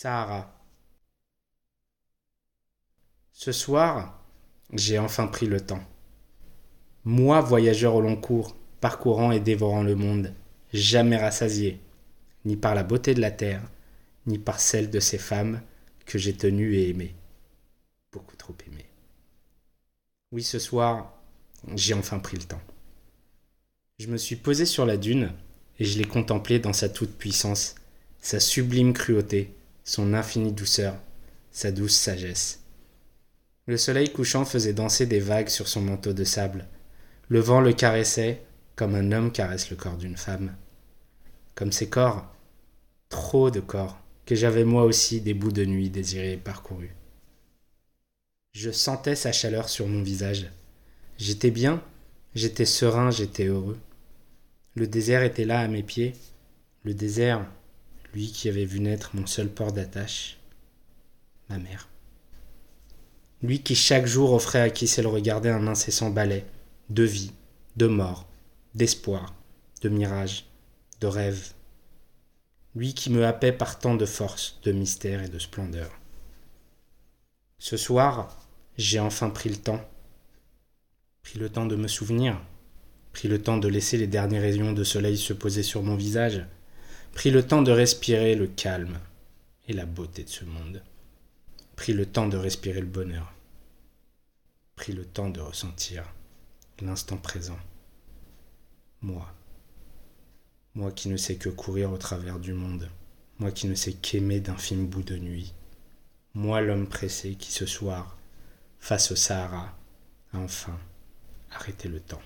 Sahara. Ce soir, j'ai enfin pris le temps. Moi, voyageur au long cours, parcourant et dévorant le monde, jamais rassasié, ni par la beauté de la terre, ni par celle de ces femmes que j'ai tenues et aimées. Beaucoup trop aimées. Oui, ce soir, j'ai enfin pris le temps. Je me suis posé sur la dune et je l'ai contemplé dans sa toute-puissance, sa sublime cruauté, son infinie douceur, sa douce sagesse. Le soleil couchant faisait danser des vagues sur son manteau de sable. Le vent le caressait comme un homme caresse le corps d'une femme. Comme ces corps, trop de corps, que j'avais moi aussi des bouts de nuit désirés et parcourus. Je sentais sa chaleur sur mon visage. J'étais bien, j'étais serein, j'étais heureux. Le désert était là à mes pieds, le désert, lui qui avait vu naître mon seul port d'attache, ma mère. Lui qui chaque jour offrait à qui sait le regarder un incessant balai de vie, de mort, d'espoir, de mirage, de rêve. Lui qui me happait par tant de force, de mystère et de splendeur. Ce soir, j'ai enfin pris le temps, pris le temps de me souvenir, pris le temps de laisser les derniers rayons de soleil se poser sur mon visage, pris le temps de respirer le calme et la beauté de ce monde, pris le temps de respirer le bonheur, pris le temps de ressentir l'instant présent. Moi, moi qui ne sais que courir au travers du monde, moi qui ne sais qu'aimer d'infimes bouts de nuit, moi l'homme pressé qui ce soir, face au Sahara, a enfin arrêté le temps.